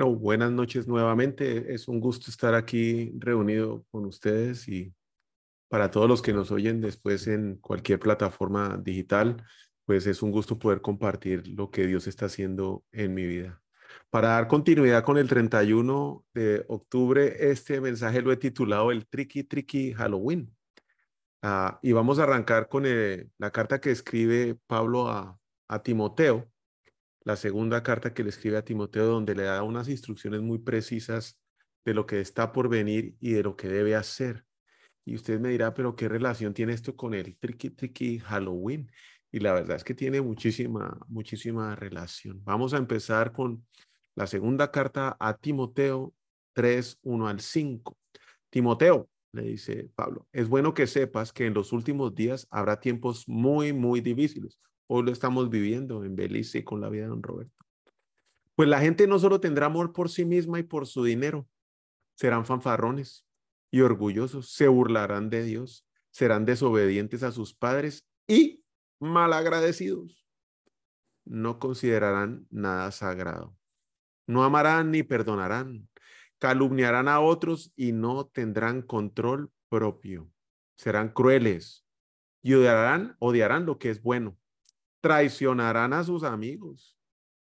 Bueno, buenas noches nuevamente. Es un gusto estar aquí reunido con ustedes y para todos los que nos oyen después en cualquier plataforma digital, pues es un gusto poder compartir lo que Dios está haciendo en mi vida. Para dar continuidad con el 31 de octubre, este mensaje lo he titulado el Tricky Tricky Halloween. Ah, y vamos a arrancar con eh, la carta que escribe Pablo a, a Timoteo la segunda carta que le escribe a Timoteo, donde le da unas instrucciones muy precisas de lo que está por venir y de lo que debe hacer. Y usted me dirá, pero ¿qué relación tiene esto con el tricky tricky Halloween? Y la verdad es que tiene muchísima, muchísima relación. Vamos a empezar con la segunda carta a Timoteo 3, 1 al 5. Timoteo, le dice Pablo, es bueno que sepas que en los últimos días habrá tiempos muy, muy difíciles. Hoy lo estamos viviendo en Belice con la vida de don Roberto. Pues la gente no solo tendrá amor por sí misma y por su dinero, serán fanfarrones y orgullosos, se burlarán de Dios, serán desobedientes a sus padres y malagradecidos. No considerarán nada sagrado. No amarán ni perdonarán. Calumniarán a otros y no tendrán control propio. Serán crueles y odiarán, odiarán lo que es bueno traicionarán a sus amigos,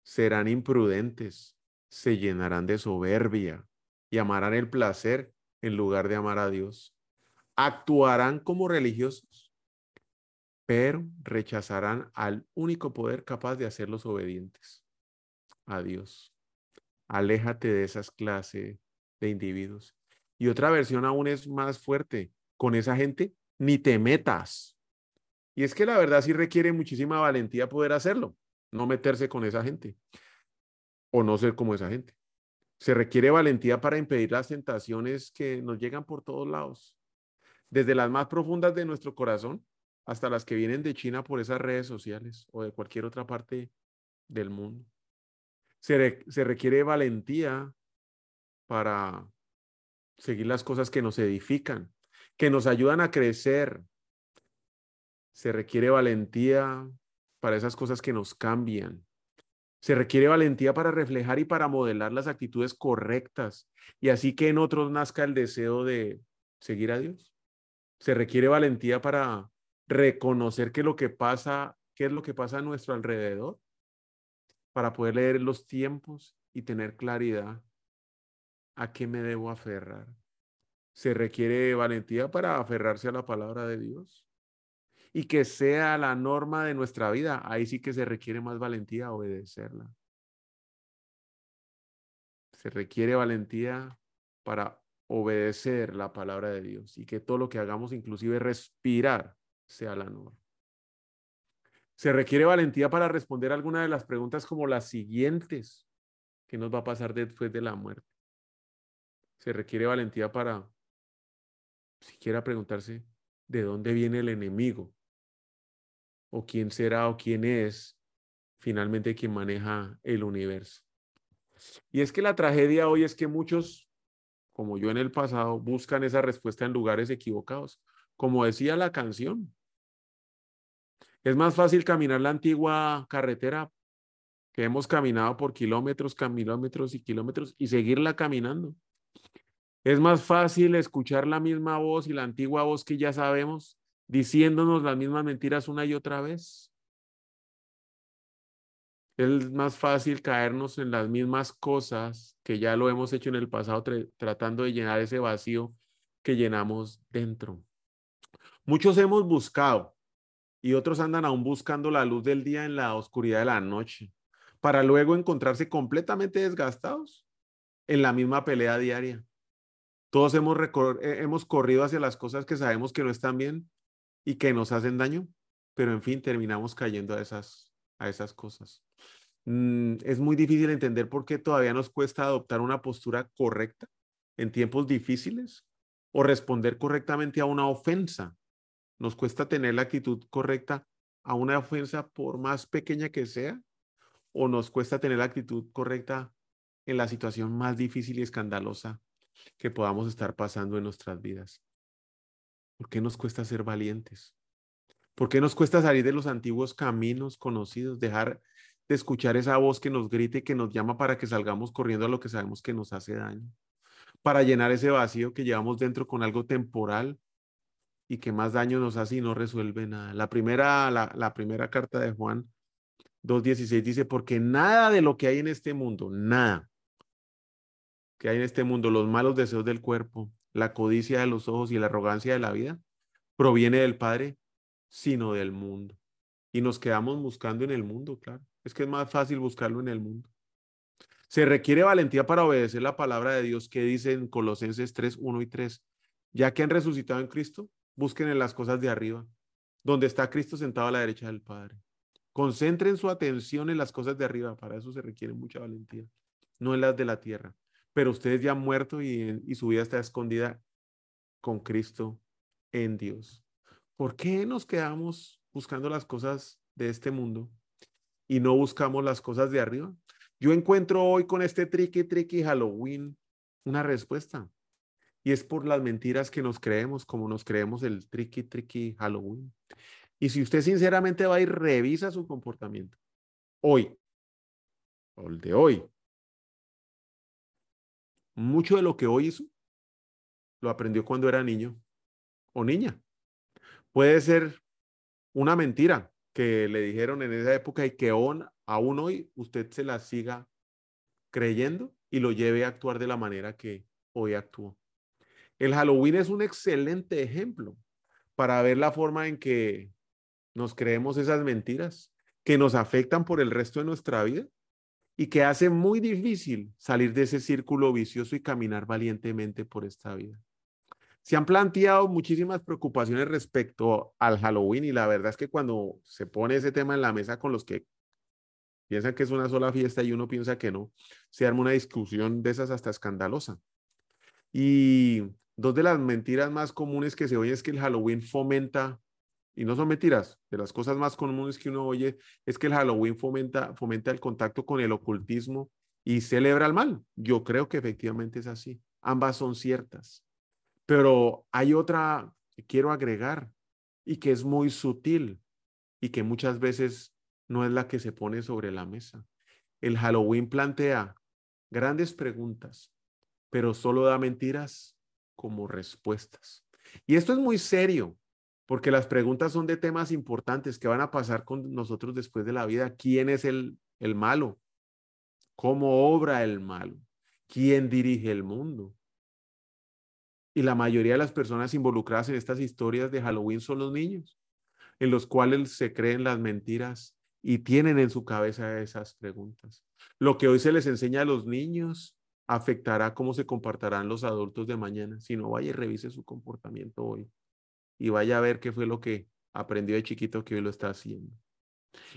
serán imprudentes, se llenarán de soberbia y amarán el placer en lugar de amar a Dios. Actuarán como religiosos, pero rechazarán al único poder capaz de hacerlos obedientes, a Dios. Aléjate de esas clases de individuos. Y otra versión aún es más fuerte. Con esa gente ni te metas. Y es que la verdad sí requiere muchísima valentía poder hacerlo, no meterse con esa gente o no ser como esa gente. Se requiere valentía para impedir las tentaciones que nos llegan por todos lados, desde las más profundas de nuestro corazón hasta las que vienen de China por esas redes sociales o de cualquier otra parte del mundo. Se, se requiere valentía para seguir las cosas que nos edifican, que nos ayudan a crecer, se requiere valentía para esas cosas que nos cambian. Se requiere valentía para reflejar y para modelar las actitudes correctas y así que en otros nazca el deseo de seguir a Dios. Se requiere valentía para reconocer que lo que pasa, qué es lo que pasa a nuestro alrededor, para poder leer los tiempos y tener claridad a qué me debo aferrar. Se requiere valentía para aferrarse a la palabra de Dios y que sea la norma de nuestra vida, ahí sí que se requiere más valentía obedecerla. Se requiere valentía para obedecer la palabra de Dios y que todo lo que hagamos, inclusive respirar, sea la norma. Se requiere valentía para responder alguna de las preguntas como las siguientes. ¿Qué nos va a pasar después de la muerte? Se requiere valentía para siquiera preguntarse de dónde viene el enemigo o quién será o quién es finalmente quien maneja el universo. Y es que la tragedia hoy es que muchos, como yo en el pasado, buscan esa respuesta en lugares equivocados. Como decía la canción, es más fácil caminar la antigua carretera que hemos caminado por kilómetros, kilómetros y kilómetros y seguirla caminando. Es más fácil escuchar la misma voz y la antigua voz que ya sabemos diciéndonos las mismas mentiras una y otra vez. Es más fácil caernos en las mismas cosas que ya lo hemos hecho en el pasado, tratando de llenar ese vacío que llenamos dentro. Muchos hemos buscado y otros andan aún buscando la luz del día en la oscuridad de la noche, para luego encontrarse completamente desgastados en la misma pelea diaria. Todos hemos, hemos corrido hacia las cosas que sabemos que no están bien y que nos hacen daño, pero en fin, terminamos cayendo a esas, a esas cosas. Mm, es muy difícil entender por qué todavía nos cuesta adoptar una postura correcta en tiempos difíciles o responder correctamente a una ofensa. Nos cuesta tener la actitud correcta a una ofensa por más pequeña que sea o nos cuesta tener la actitud correcta en la situación más difícil y escandalosa que podamos estar pasando en nuestras vidas. ¿Por qué nos cuesta ser valientes? ¿Por qué nos cuesta salir de los antiguos caminos conocidos, dejar de escuchar esa voz que nos grita y que nos llama para que salgamos corriendo a lo que sabemos que nos hace daño? Para llenar ese vacío que llevamos dentro con algo temporal y que más daño nos hace y no resuelve nada. La primera, la primera carta de Juan 2.16 dice, porque nada de lo que hay en este mundo, nada que hay en este mundo, los malos deseos del cuerpo, la codicia de los ojos y la arrogancia de la vida, proviene del Padre, sino del mundo. Y nos quedamos buscando en el mundo, claro. Es que es más fácil buscarlo en el mundo. Se requiere valentía para obedecer la palabra de Dios que dice en Colosenses 3, 1 y 3. Ya que han resucitado en Cristo, busquen en las cosas de arriba, donde está Cristo sentado a la derecha del Padre. Concentren su atención en las cosas de arriba. Para eso se requiere mucha valentía, no en las de la tierra pero ustedes ya han muerto y, su vida está escondida con Cristo en Dios. ¿Por qué nos quedamos buscando las cosas de este mundo y no buscamos las cosas de arriba? Yo encuentro hoy con este tricky tricky Halloween una respuesta. Y es por las mentiras que nos creemos, como nos creemos el tricky tricky Halloween. Y si usted sinceramente va y revisa su comportamiento hoy, o el de hoy, mucho de lo que hoy hizo lo aprendió cuando era niño o niña. Puede ser una mentira que le dijeron en esa época y que aún, hoy usted se la siga creyendo y lo lleve a actuar de la manera que hoy actuó. El Halloween es un excelente ejemplo para ver la forma en que nos creemos esas mentiras que nos afectan por el resto de nuestra vida y que hace muy difícil salir de ese círculo vicioso y caminar valientemente por esta vida. Se han planteado muchísimas preocupaciones respecto al Halloween y la verdad es que cuando se pone ese tema en la mesa con los que piensan que es una sola fiesta y uno piensa que no, se arma una discusión de esas hasta escandalosa. Y dos de las mentiras más comunes que se oye es que el Halloween fomenta y no son mentiras, de las cosas más comunes que uno oye es que el Halloween fomenta, fomenta el contacto con el ocultismo y celebra el mal. Yo creo que efectivamente es así. Ambas son ciertas. Pero hay otra que quiero agregar y que es muy sutil y que muchas veces no es la que se pone sobre la mesa. El Halloween plantea grandes preguntas, pero solo da mentiras como respuestas. Y esto es muy serio porque las preguntas son de temas importantes que van a pasar con nosotros después de la vida. ¿Quién es el, el malo? ¿Cómo obra el malo? ¿Quién dirige el mundo? Y la mayoría de las personas involucradas en estas historias de Halloween son los niños, en los cuales se creen las mentiras y tienen en su cabeza esas preguntas. Lo que hoy se les enseña a los niños afectará cómo se comportarán los adultos de mañana. Si no, vaya y revise su comportamiento hoy y vaya a ver qué fue lo que aprendió de chiquito que hoy lo está haciendo.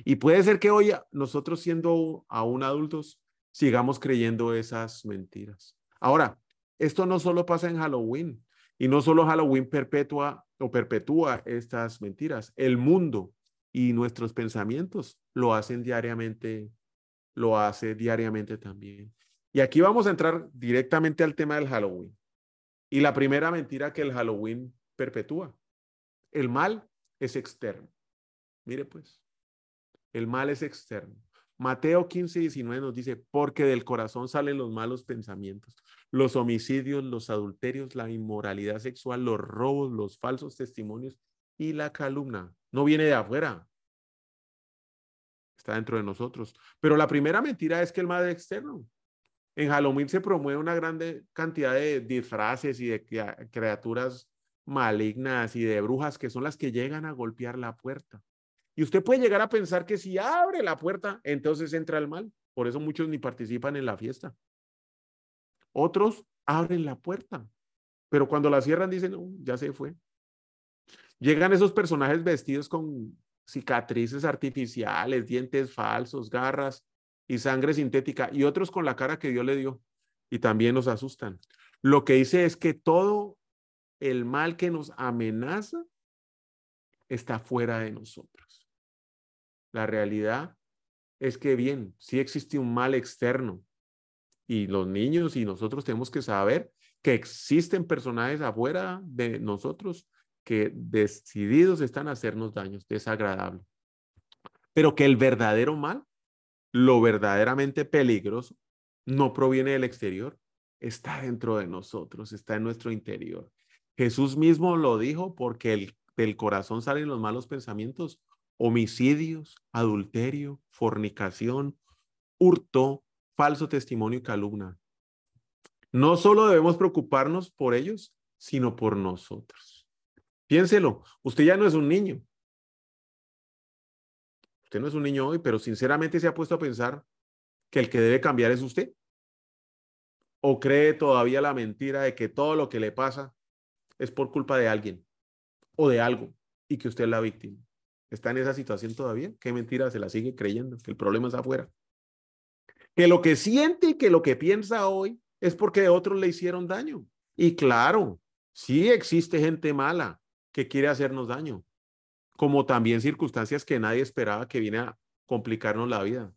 Y puede ser que hoy nosotros siendo aún adultos sigamos creyendo esas mentiras. Ahora, esto no solo pasa en Halloween y no solo Halloween perpetua o perpetúa estas mentiras. El mundo y nuestros pensamientos lo hacen diariamente, lo hace diariamente también. Y aquí vamos a entrar directamente al tema del Halloween. Y la primera mentira que el Halloween perpetúa el mal es externo. Mire pues, el mal es externo. Mateo 15, 19 nos dice, porque del corazón salen los malos pensamientos, los homicidios, los adulterios, la inmoralidad sexual, los robos, los falsos testimonios y la calumnia. No viene de afuera, está dentro de nosotros. Pero la primera mentira es que el mal es externo. En Halloween se promueve una grande cantidad de disfraces y de criaturas malignas y de brujas que son las que llegan a golpear la puerta. Y usted puede llegar a pensar que si abre la puerta, entonces entra el mal. Por eso muchos ni participan en la fiesta. Otros abren la puerta, pero cuando la cierran dicen, no, ya se fue. Llegan esos personajes vestidos con cicatrices artificiales, dientes falsos, garras, y sangre sintética y otros con la cara que Dios le dio y también nos asustan. Lo que dice es que todo el mal que nos amenaza está fuera de nosotros. La realidad es que bien, sí existe un mal externo y los niños y nosotros tenemos que saber que existen personajes afuera de nosotros que decididos están a hacernos daños, desagradable. Pero que el verdadero mal, lo verdaderamente peligroso, no proviene del exterior, está dentro de nosotros, está en nuestro interior. Jesús mismo lo dijo porque el, del corazón salen los malos pensamientos, homicidios, adulterio, fornicación, hurto, falso testimonio y calumnia. No solo debemos preocuparnos por ellos, sino por nosotros. Piénselo, usted ya no es un niño. Usted no es un niño hoy, pero sinceramente se ha puesto a pensar que el que debe cambiar es usted. ¿O cree todavía la mentira de que todo lo que le pasa es por culpa de alguien o de algo y que usted es la víctima? ¿Está en esa situación todavía? ¿Qué mentira se la sigue creyendo? Que el problema es afuera. Que lo que siente y que lo que piensa hoy es porque otros le hicieron daño. Y claro, sí existe gente mala que quiere hacernos daño, como también circunstancias que nadie esperaba que viene a complicarnos la vida.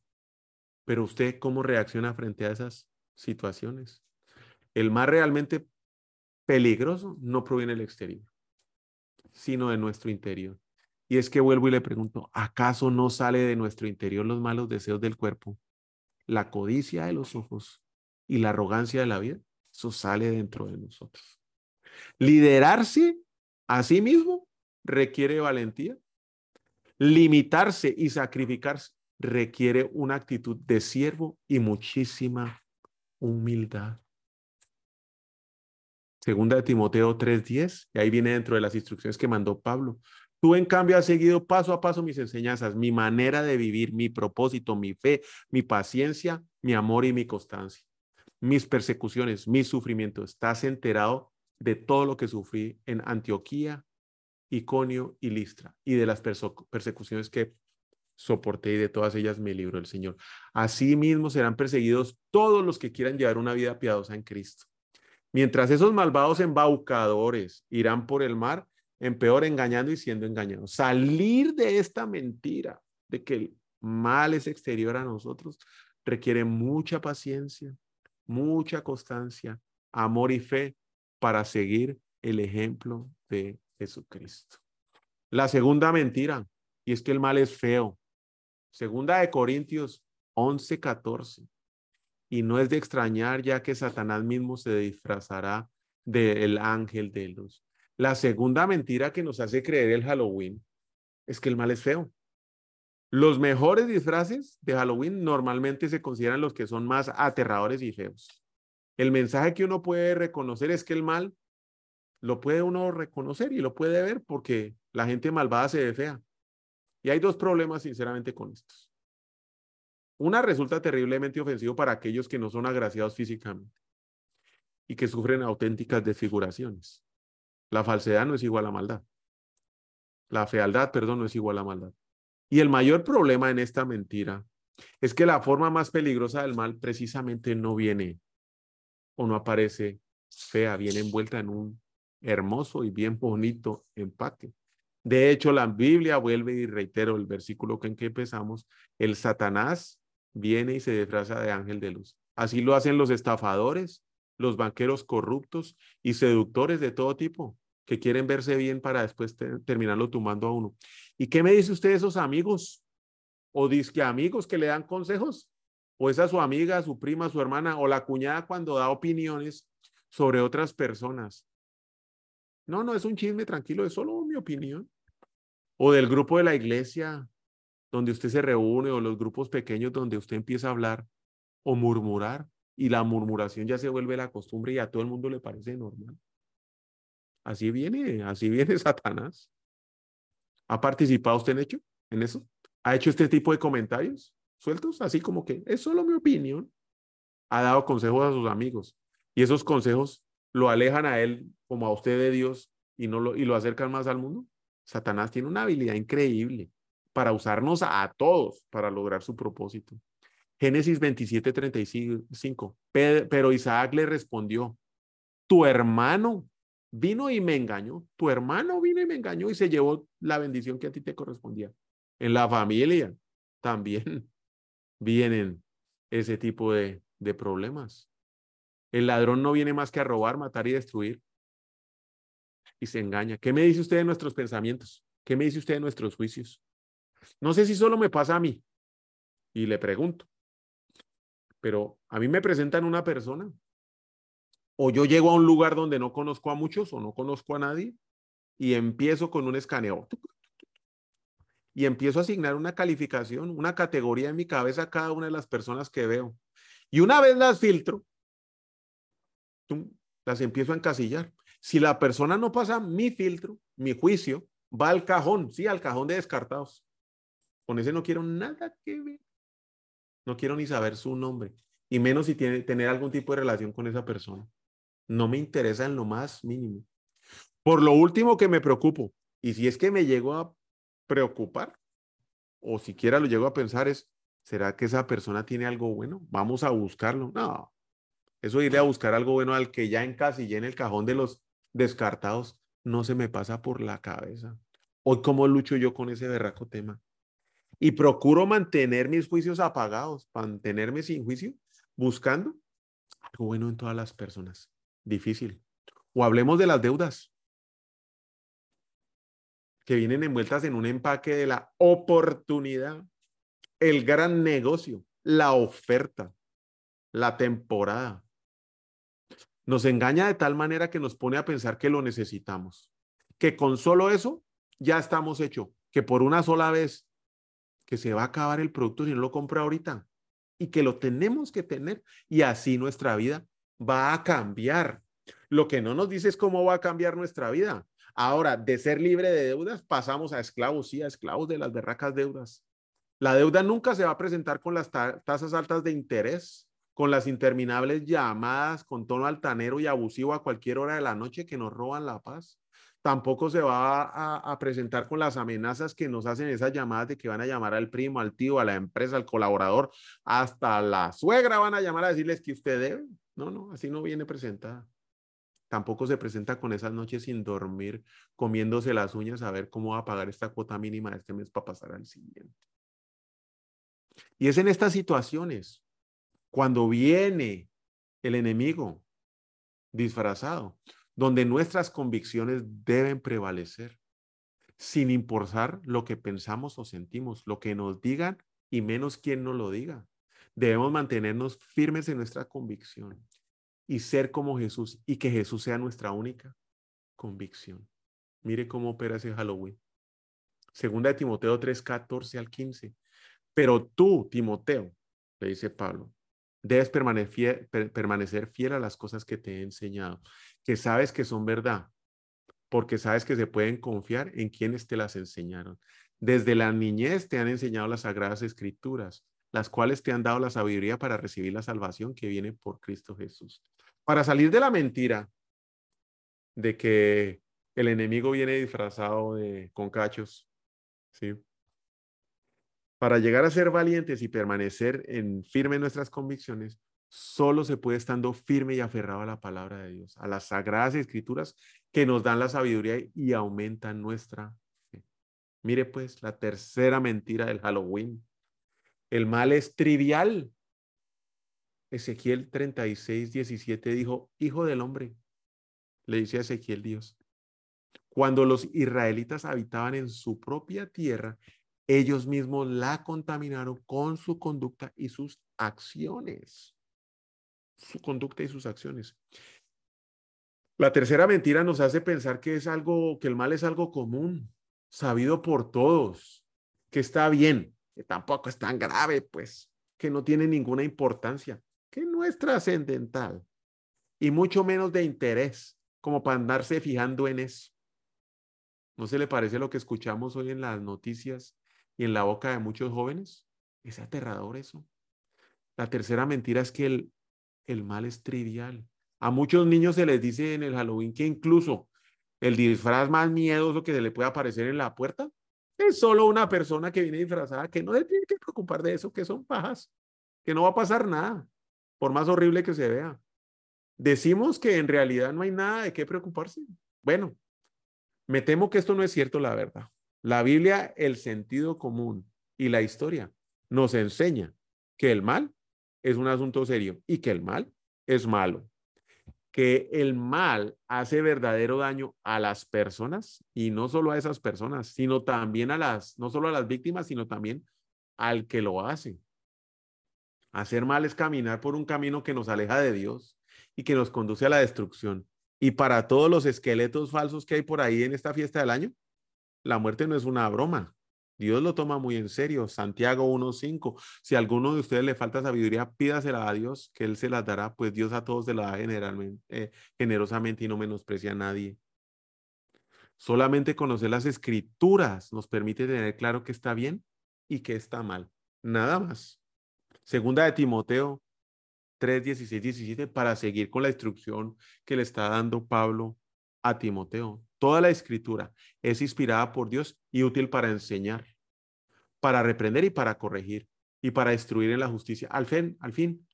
Pero usted, ¿cómo reacciona frente a esas situaciones. El más realmente peligroso no proviene del exterior, sino de nuestro interior. Y es que vuelvo y le pregunto, ¿acaso no sale de nuestro interior los malos deseos del cuerpo, la codicia de los ojos y la arrogancia de la vida? Eso sale dentro de nosotros. Liderarse a sí mismo requiere valentía. Limitarse y sacrificarse requiere una actitud de siervo y muchísima humildad. Segunda de Timoteo 3:10, y ahí viene dentro de las instrucciones que mandó Pablo. Tú en cambio has seguido paso a paso mis enseñanzas, mi manera de vivir, mi propósito, mi fe, mi paciencia, mi amor y mi constancia, mis persecuciones, mi sufrimiento. Estás enterado de todo lo que sufrí en Antioquía, Iconio y Listra y de las persecuciones que soporté y de todas ellas me libró el Señor. Asimismo serán perseguidos todos los que quieran llevar una vida piadosa en Cristo. Mientras esos malvados embaucadores irán por el mar, en peor engañando y siendo engañados. Salir de esta mentira de que el mal es exterior a nosotros requiere mucha paciencia, mucha constancia, amor y fe para seguir el ejemplo de Jesucristo. La segunda mentira, y es que el mal es feo. Segunda de Corintios 11, 14. Y no es de extrañar ya que Satanás mismo se disfrazará del ángel de luz. La segunda mentira que nos hace creer el Halloween es que el mal es feo. Los mejores disfraces de Halloween normalmente se consideran los que son más aterradores y feos. El mensaje que uno puede reconocer es que el mal lo puede uno reconocer y lo puede ver porque la gente malvada se ve fea. Y hay dos problemas, sinceramente, con estos. Una resulta terriblemente ofensivo para aquellos que no son agraciados físicamente y que sufren auténticas desfiguraciones. La falsedad no es igual a maldad. La fealdad, perdón, no es igual a maldad. Y el mayor problema en esta mentira es que la forma más peligrosa del mal precisamente no viene o no aparece fea, viene envuelta en un hermoso y bien bonito empaque. De hecho, la Biblia vuelve y reitero el versículo en que empezamos, el Satanás viene y se disfraza de ángel de luz. Así lo hacen los estafadores, los banqueros corruptos y seductores de todo tipo que quieren verse bien para después terminarlo tumbando a uno. ¿Y qué me dice usted de esos amigos? ¿O disque amigos que le dan consejos? ¿O esa su amiga, su prima, su hermana o la cuñada cuando da opiniones sobre otras personas? No, no es un chisme tranquilo, es solo mi opinión o del grupo de la iglesia donde usted se reúne o los grupos pequeños donde usted empieza a hablar o murmurar y la murmuración ya se vuelve la costumbre y a todo el mundo le parece normal. Así viene, así viene Satanás. ¿Ha participado usted en hecho en eso? ¿Ha hecho este tipo de comentarios sueltos? Así como que es solo mi opinión. Ha dado consejos a sus amigos y esos consejos lo alejan a él como a usted de Dios y no lo y lo acercan más al mundo. Satanás tiene una habilidad increíble para usarnos a todos para lograr su propósito. Génesis 27, 35. Pero Isaac le respondió, tu hermano vino y me engañó, tu hermano vino y me engañó y se llevó la bendición que a ti te correspondía. En la familia también vienen ese tipo de, de problemas. El ladrón no viene más que a robar, matar y destruir. Y se engaña. ¿Qué me dice usted de nuestros pensamientos? ¿Qué me dice usted de nuestros juicios? No sé si solo me pasa a mí. Y le pregunto. Pero a mí me presentan una persona. O yo llego a un lugar donde no conozco a muchos o no conozco a nadie y empiezo con un escaneo. Y empiezo a asignar una calificación, una categoría en mi cabeza a cada una de las personas que veo. Y una vez las filtro, las empiezo a encasillar. Si la persona no pasa mi filtro, mi juicio, va al cajón, sí, al cajón de descartados. Con ese no quiero nada que ver. No quiero ni saber su nombre, y menos si tiene tener algún tipo de relación con esa persona. No me interesa en lo más mínimo. Por lo último que me preocupo, y si es que me llego a preocupar, o siquiera lo llego a pensar, es, ¿será que esa persona tiene algo bueno? Vamos a buscarlo. No, eso iré a buscar algo bueno al que ya encasillé en el cajón de los descartados, no se me pasa por la cabeza. Hoy, ¿cómo lucho yo con ese berraco tema? Y procuro mantener mis juicios apagados, mantenerme sin juicio, buscando algo bueno en todas las personas. Difícil. O hablemos de las deudas que vienen envueltas en un empaque de la oportunidad, el gran negocio, la oferta, la temporada, nos engaña de tal manera que nos pone a pensar que lo necesitamos, que con solo eso ya estamos hechos, que por una sola vez que se va a acabar el producto si no lo compra ahorita y que lo tenemos que tener y así nuestra vida va a cambiar. Lo que no nos dice es cómo va a cambiar nuestra vida. Ahora, de ser libre de deudas, pasamos a esclavos, sí, a esclavos de las berracas deudas. La deuda nunca se va a presentar con las tasas altas de interés con las interminables llamadas con tono altanero y abusivo a cualquier hora de la noche que nos roban la paz. Tampoco se va a, presentar con las amenazas que nos hacen esas llamadas de que van a llamar al primo, al tío, a la empresa, al colaborador, hasta la suegra van a llamar a decirles que usted debe. No, no, así no viene presentada. Tampoco se presenta con esas noches sin dormir, comiéndose las uñas a ver cómo va a pagar esta cuota mínima de este mes para pasar al siguiente. Y es en estas situaciones cuando viene el enemigo disfrazado, donde nuestras convicciones deben prevalecer, sin importar lo que pensamos o sentimos, lo que nos digan y menos quien nos lo diga. Debemos mantenernos firmes en nuestra convicción y ser como Jesús y que Jesús sea nuestra única convicción. Mire cómo opera ese Halloween. Segunda de Timoteo 3, 14 al 15. Pero tú, Timoteo, le dice Pablo, Debes permanecer fiel a las cosas que te he enseñado, que sabes que son verdad, porque sabes que se pueden confiar en quienes te las enseñaron. Desde la niñez te han enseñado las sagradas escrituras, las cuales te han dado la sabiduría para recibir la salvación que viene por Cristo Jesús. Para salir de la mentira de que el enemigo viene disfrazado de con cachos, ¿sí? Para llegar a ser valientes y permanecer en firme en nuestras convicciones, solo se puede estando firme y aferrado a la palabra de Dios, a las sagradas escrituras que nos dan la sabiduría y aumentan nuestra fe. Mire pues la tercera mentira del Halloween. El mal es trivial. Ezequiel 36, 17 dijo, Hijo del hombre, le dice a Ezequiel Dios, cuando los israelitas habitaban en su propia tierra ellos mismos la contaminaron con su conducta y sus acciones. Su conducta y sus acciones. La tercera mentira nos hace pensar que es algo, que el mal es algo común, sabido por todos, que está bien, que tampoco es tan grave, pues, que no tiene ninguna importancia, que no es trascendental y mucho menos de interés, como para andarse fijando en eso. ¿No se le parece lo que escuchamos hoy en las noticias y en la boca de muchos jóvenes. Es aterrador eso. La tercera mentira es que el, el mal es trivial. A muchos niños se les dice en el Halloween que incluso el disfraz más miedoso que se le puede aparecer en la puerta es solo una persona que viene disfrazada que no se tiene que preocupar de eso, que son pajas. que no va a pasar nada, por más horrible que se vea. Decimos que en realidad no hay nada de qué preocuparse. Bueno, me temo que esto no es cierto, la verdad. La Biblia, el sentido común y la historia nos enseña que el mal es un asunto serio y que el mal es malo. Que el mal hace verdadero daño a las personas y no solo a esas personas, sino también a las, no solo a las víctimas, sino también al que lo hace. Hacer mal es caminar por un camino que nos aleja de Dios y que nos conduce a la destrucción. Y para todos los esqueletos falsos que hay por ahí en esta fiesta del año, la muerte no es una broma. Dios lo toma muy en serio. Santiago 1.5. Si a alguno de ustedes le falta sabiduría, pídasela a Dios, que Él se la dará, pues Dios a todos se la da generalmente, eh, generosamente y no menosprecia a nadie. Solamente conocer las escrituras nos permite tener claro que está bien y que está mal. Nada más. Segunda de Timoteo 3, 16, 17, para seguir con la instrucción que le está dando Pablo a Timoteo. Toda la escritura es inspirada por Dios y útil para enseñar, para reprender y para corregir y para instruir en la justicia. Al fin, al fin,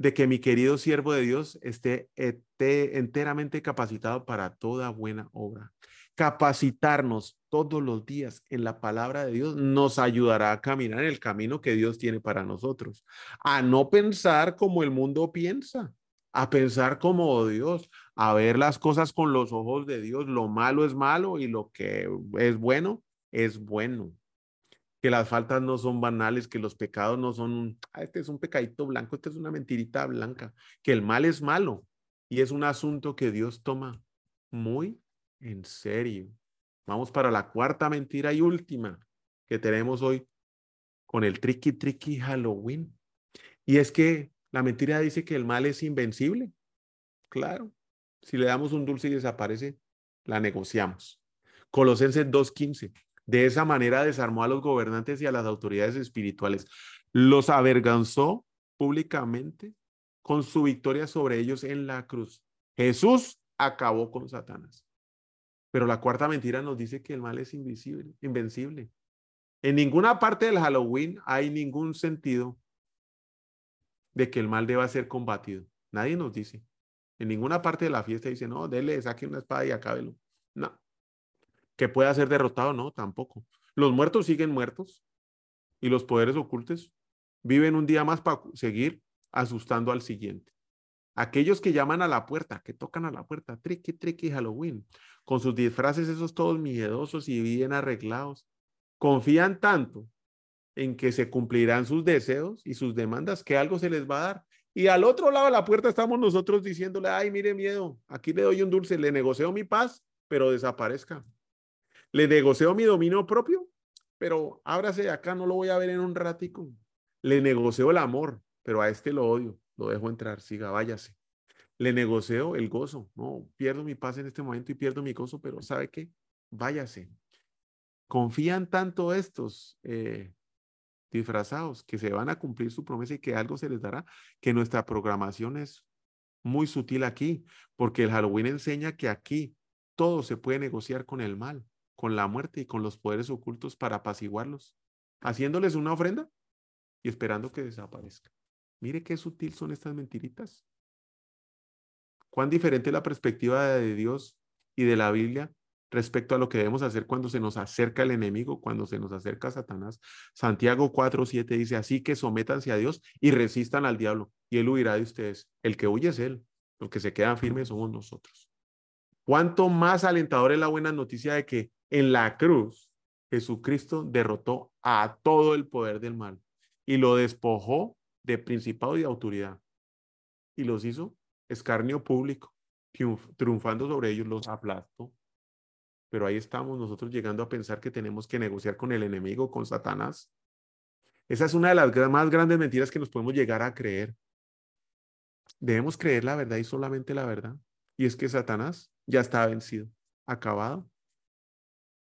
de que mi querido siervo de Dios esté, esté enteramente capacitado para toda buena obra. Capacitarnos todos los días en la palabra de Dios nos ayudará a caminar en el camino que Dios tiene para nosotros, a no pensar como el mundo piensa, a pensar como Dios, a ver las cosas con los ojos de Dios. Lo malo es malo y lo que es bueno es bueno. Que las faltas no son banales, que los pecados no son, ah, este es un pecadito blanco, este es una mentirita blanca, que el mal es malo y es un asunto que Dios toma muy en serio. Vamos para la cuarta mentira y última que tenemos hoy con el tricky tricky Halloween. Y es que la mentira dice que el mal es invencible. Claro, si le damos un dulce y desaparece, la negociamos. Colosenses 2.15. De esa manera desarmó a los gobernantes y a las autoridades espirituales. Los avergonzó públicamente con su victoria sobre ellos en la cruz. Jesús acabó con Satanás. Pero la cuarta mentira nos dice que el mal es invisible, invencible. En ninguna parte del Halloween hay ningún sentido de que el mal deba ser combatido. Nadie nos dice. En ninguna parte de la fiesta dice, no, dele, saque una espada y acábelo. No. Que pueda ser derrotado, no, tampoco. Los muertos siguen muertos y los poderes ocultos viven un día más para seguir asustando al siguiente. Aquellos que llaman a la puerta, que tocan a la puerta, tricky, tricky Halloween, con sus disfraces esos todos miedosos y bien arreglados, confían tanto en que se cumplirán sus deseos y sus demandas, que algo se les va a dar. Y al otro lado de la puerta estamos nosotros diciéndole, ay, mire miedo, aquí le doy un dulce, le negocio mi paz, pero desaparezca. Le negocio mi dominio propio, pero ábrase acá, no lo voy a ver en un ratico. Le negocio el amor, pero a este lo odio, lo dejo entrar, siga, váyase. Le negocio el gozo, no, pierdo mi paz en este momento y pierdo mi gozo, pero ¿sabe qué? Váyase. Confían tanto estos eh, disfrazados, que se van a cumplir su promesa y que algo se les dará, que nuestra programación es muy sutil aquí, porque el Halloween enseña que aquí todo se puede negociar con el mal, con la muerte y con los poderes ocultos para apaciguarlos, haciéndoles una ofrenda y esperando que desaparezca. Mire qué sutil son estas mentiritas. Cuán diferente la perspectiva de Dios y de la Biblia respecto a lo que debemos hacer cuando se nos acerca el enemigo, cuando se nos acerca Satanás. Santiago 4, 7 dice, así que sométanse a Dios y resistan al diablo, y él huirá de ustedes. El que huye es él, los que se quedan firmes somos nosotros. Cuánto más alentador es la buena noticia de que en la cruz Jesucristo derrotó a todo el poder del mal y lo despojó de principado y de autoridad y los hizo escarnio público, triunfando sobre ellos, los aplastó pero ahí estamos nosotros llegando a pensar que tenemos que negociar con el enemigo, con Satanás. Esa es una de las más grandes mentiras que nos podemos llegar a creer. Debemos creer la verdad y solamente la verdad. Y es que Satanás ya está vencido, acabado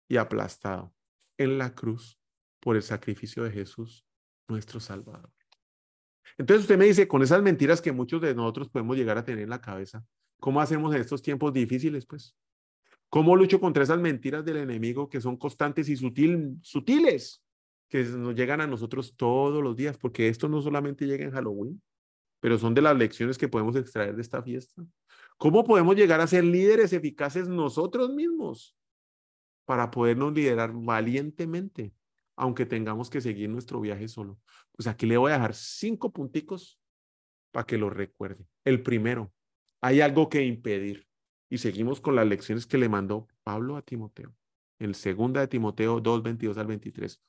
y aplastado en la cruz por el sacrificio de Jesús, nuestro Salvador. Entonces usted me dice, con esas mentiras que muchos de nosotros podemos llegar a tener en la cabeza, ¿cómo hacemos en estos tiempos difíciles? Pues ¿Cómo lucho contra esas mentiras del enemigo que son constantes y sutil, sutiles? que nos llegan a nosotros todos los días, porque esto no solamente llega en Halloween, pero son de las lecciones que podemos extraer de esta fiesta. ¿Cómo podemos llegar a ser líderes eficaces nosotros mismos para podernos liderar valientemente, aunque tengamos que seguir nuestro viaje solo? Pues aquí le voy a dejar cinco punticos para que lo recuerde. El primero, hay algo que impedir. Y seguimos con las lecciones que le mandó Pablo a Timoteo. En segunda de Timoteo 2, 22 al 23.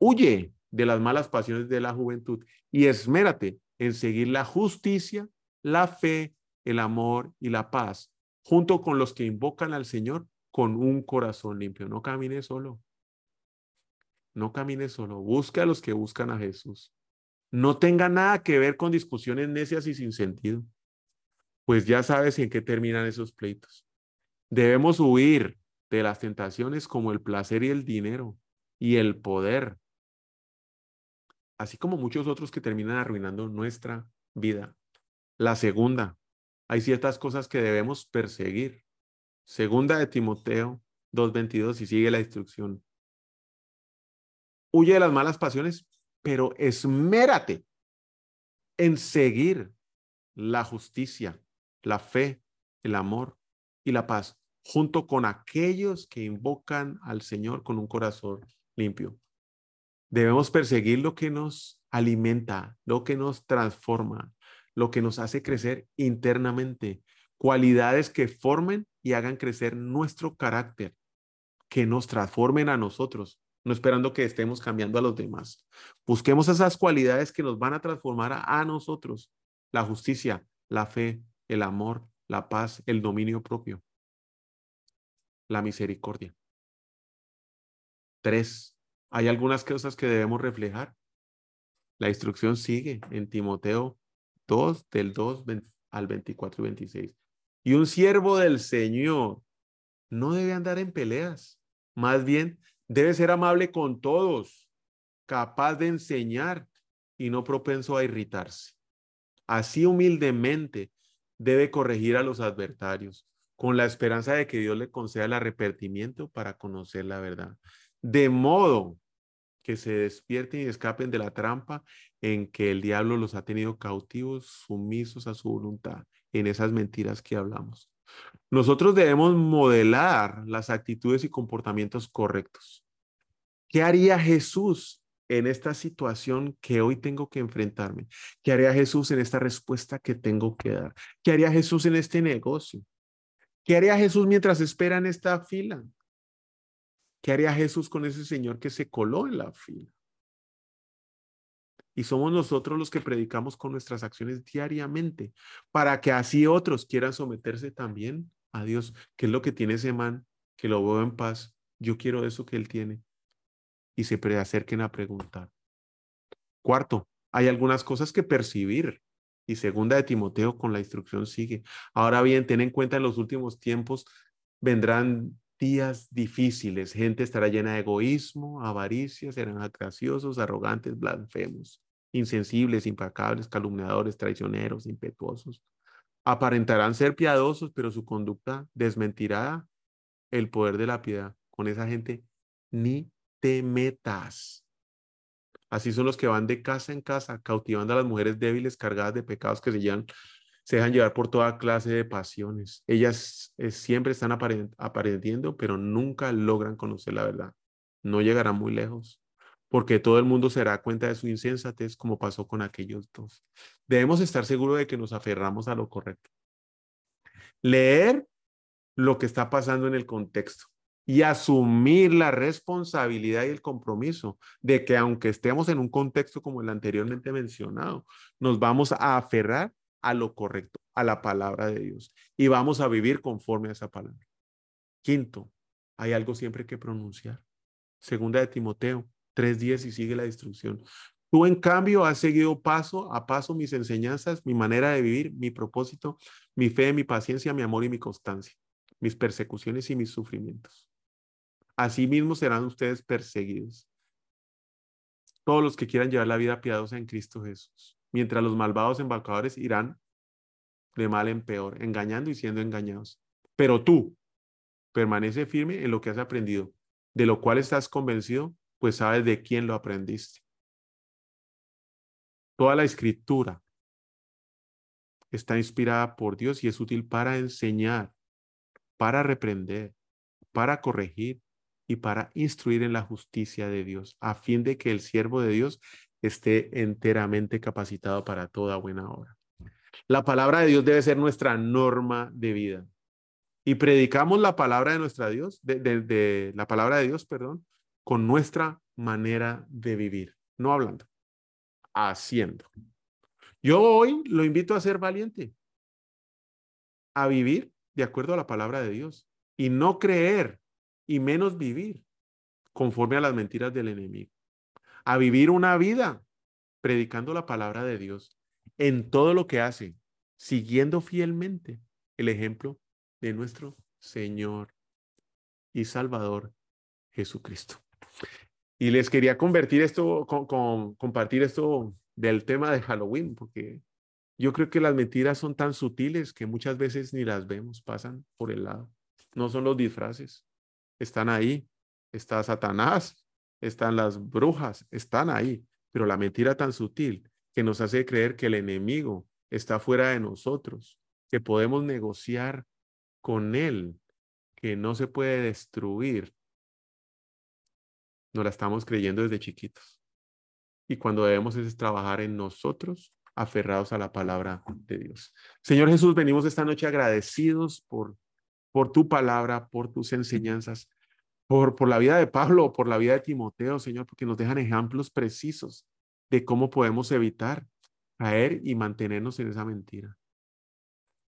Huye de las malas pasiones de la juventud y esmérate en seguir la justicia, la fe, el amor y la paz, junto con los que invocan al Señor con un corazón limpio. No camine solo. No camine solo. Busca a los que buscan a Jesús. No tenga nada que ver con discusiones necias y sin sentido pues ya sabes en qué terminan esos pleitos. Debemos huir de las tentaciones como el placer y el dinero y el poder, así como muchos otros que terminan arruinando nuestra vida. La segunda, hay ciertas cosas que debemos perseguir. Segunda de Timoteo 2.22 y sigue la instrucción. Huye de las malas pasiones, pero esmérate en seguir la justicia, la fe, el amor y la paz, junto con aquellos que invocan al Señor con un corazón limpio. Debemos perseguir lo que nos alimenta, lo que nos transforma, lo que nos hace crecer internamente, cualidades que formen y hagan crecer nuestro carácter, que nos transformen a nosotros, no esperando que estemos cambiando a los demás. Busquemos esas cualidades que nos van a transformar a, nosotros, la justicia, la fe, el amor, la paz, el dominio propio, la misericordia. Tres, hay algunas cosas que debemos reflejar. La instrucción sigue en Timoteo 2, del 2 al 24 y 26. Y un siervo del Señor no debe andar en peleas, más bien debe ser amable con todos, capaz de enseñar y no propenso a irritarse. Así humildemente debe corregir a los adversarios con la esperanza de que Dios le conceda el arrepentimiento para conocer la verdad. De modo que se despierten y escapen de la trampa en que el diablo los ha tenido cautivos, sumisos a su voluntad, en esas mentiras que hablamos. Nosotros debemos modelar las actitudes y comportamientos correctos. ¿Qué haría Jesús en esta situación que hoy tengo que enfrentarme? ¿Qué haría Jesús en esta respuesta que tengo que dar? ¿Qué haría Jesús en este negocio? ¿Qué haría Jesús mientras espera en esta fila? ¿Qué haría Jesús con ese señor que se coló en la fila? Y somos nosotros los que predicamos con nuestras acciones diariamente para que así otros quieran someterse también a Dios, que es lo que tiene ese man, que lo veo en paz. Yo quiero eso que él tiene y se preacerquen a preguntar. Cuarto, hay algunas cosas que percibir. Y segunda de Timoteo con la instrucción sigue. Ahora bien, ten en cuenta en los últimos tiempos vendrán días difíciles. Gente estará llena de egoísmo, avaricia, serán graciosos, arrogantes, blasfemos, insensibles, impacables, calumniadores, traicioneros, impetuosos. Aparentarán ser piadosos, pero su conducta desmentirá el poder de la piedad. Con esa gente ni te metas. Así son los que van de casa en casa, cautivando a las mujeres débiles cargadas de pecados que se, dejan llevar por toda clase de pasiones. Ellas eh, siempre están apareciendo, pero nunca logran conocer la verdad. No llegarán muy lejos, porque todo el mundo se dará cuenta de su insensatez, como pasó con aquellos dos. Debemos estar seguros de que nos aferramos a lo correcto. Leer lo que está pasando en el contexto y asumir la responsabilidad y el compromiso de que aunque estemos en un contexto como el anteriormente mencionado, nos vamos a aferrar a lo correcto, a la palabra de Dios y vamos a vivir conforme a esa palabra. Quinto, hay algo siempre que pronunciar. Segunda de Timoteo 3.10 y sigue la instrucción. Tú, en cambio, has seguido paso a paso mis enseñanzas, mi manera de vivir, mi propósito, mi fe, mi paciencia, mi amor y mi constancia, mis persecuciones y mis sufrimientos Asimismo serán ustedes perseguidos. Todos los que quieran llevar la vida piadosa en Cristo Jesús, mientras los malvados embaucadores irán de mal en peor, engañando y siendo engañados. Pero tú permanece firme en lo que has aprendido, de lo cual estás convencido pues sabes de quién lo aprendiste. Toda la escritura está inspirada por Dios y es útil para enseñar, para reprender, para corregir y para instruir en la justicia de Dios, a fin de que el siervo de Dios esté enteramente capacitado para toda buena obra. La palabra de Dios debe ser nuestra norma de vida. Y predicamos la palabra de nuestra Dios, de, de la palabra de Dios, perdón, con nuestra manera de vivir, no hablando, haciendo. Yo hoy lo invito a ser valiente, a vivir de acuerdo a la palabra de Dios y no creer y menos vivir conforme a las mentiras del enemigo. A vivir una vida predicando la palabra de Dios en todo lo que hace, siguiendo fielmente el ejemplo de nuestro Señor y Salvador Jesucristo. Y les quería convertir esto, con, compartir esto del tema de Halloween, porque yo creo que las mentiras son tan sutiles que muchas veces ni las vemos, pasan por el lado. No son los disfraces, están ahí. Está Satanás, están las brujas, están ahí. Pero la mentira tan sutil que nos hace creer que el enemigo está fuera de nosotros, que podemos negociar con él, que no se puede destruir, nos la estamos creyendo desde chiquitos. Y cuando debemos es trabajar en nosotros, aferrados a la palabra de Dios. Señor Jesús, venimos esta noche agradecidos por, por tu palabra, por tus enseñanzas, por, por la vida de Pablo, por la vida de Timoteo, Señor, porque nos dejan ejemplos precisos de cómo podemos evitar caer y mantenernos en esa mentira,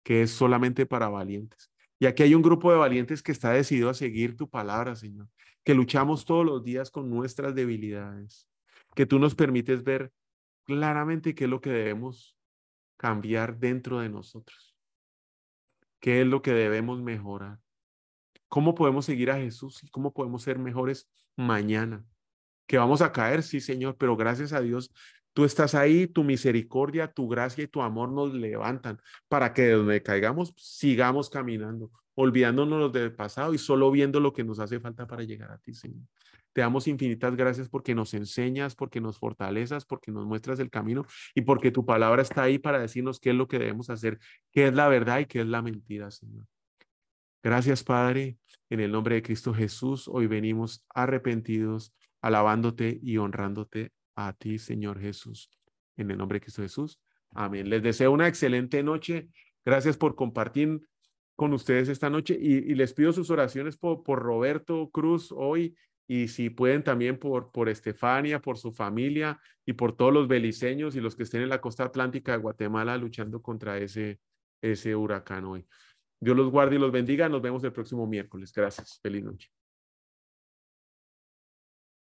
que es solamente para valientes. Y aquí hay un grupo de valientes que está decidido a seguir tu palabra, Señor, que luchamos todos los días con nuestras debilidades, que tú nos permites ver claramente qué es lo que debemos cambiar dentro de nosotros, qué es lo que debemos mejorar, cómo podemos seguir a Jesús y cómo podemos ser mejores mañana. Que vamos a caer, sí, Señor, pero gracias a Dios Tú estás ahí, tu misericordia, tu gracia y tu amor nos levantan para que de donde caigamos sigamos caminando, olvidándonos del pasado y solo viendo lo que nos hace falta para llegar a ti, Señor. Te damos infinitas gracias porque nos enseñas, porque nos fortalezas, porque nos muestras el camino y porque tu palabra está ahí para decirnos qué es lo que debemos hacer, qué es la verdad y qué es la mentira, Señor. Gracias, Padre. En el nombre de Cristo Jesús, hoy venimos arrepentidos, alabándote y honrándote a ti, Señor Jesús. En el nombre de Cristo Jesús. Amén. Les deseo una excelente noche. Gracias por compartir con ustedes esta noche y, les pido sus oraciones por, por, Roberto Cruz hoy y si pueden también por, por Estefania, por su familia y por todos los beliceños y los que estén en la costa atlántica de Guatemala luchando contra ese, ese huracán hoy. Dios los guarde y los bendiga. Nos vemos el próximo miércoles. Gracias. Feliz noche.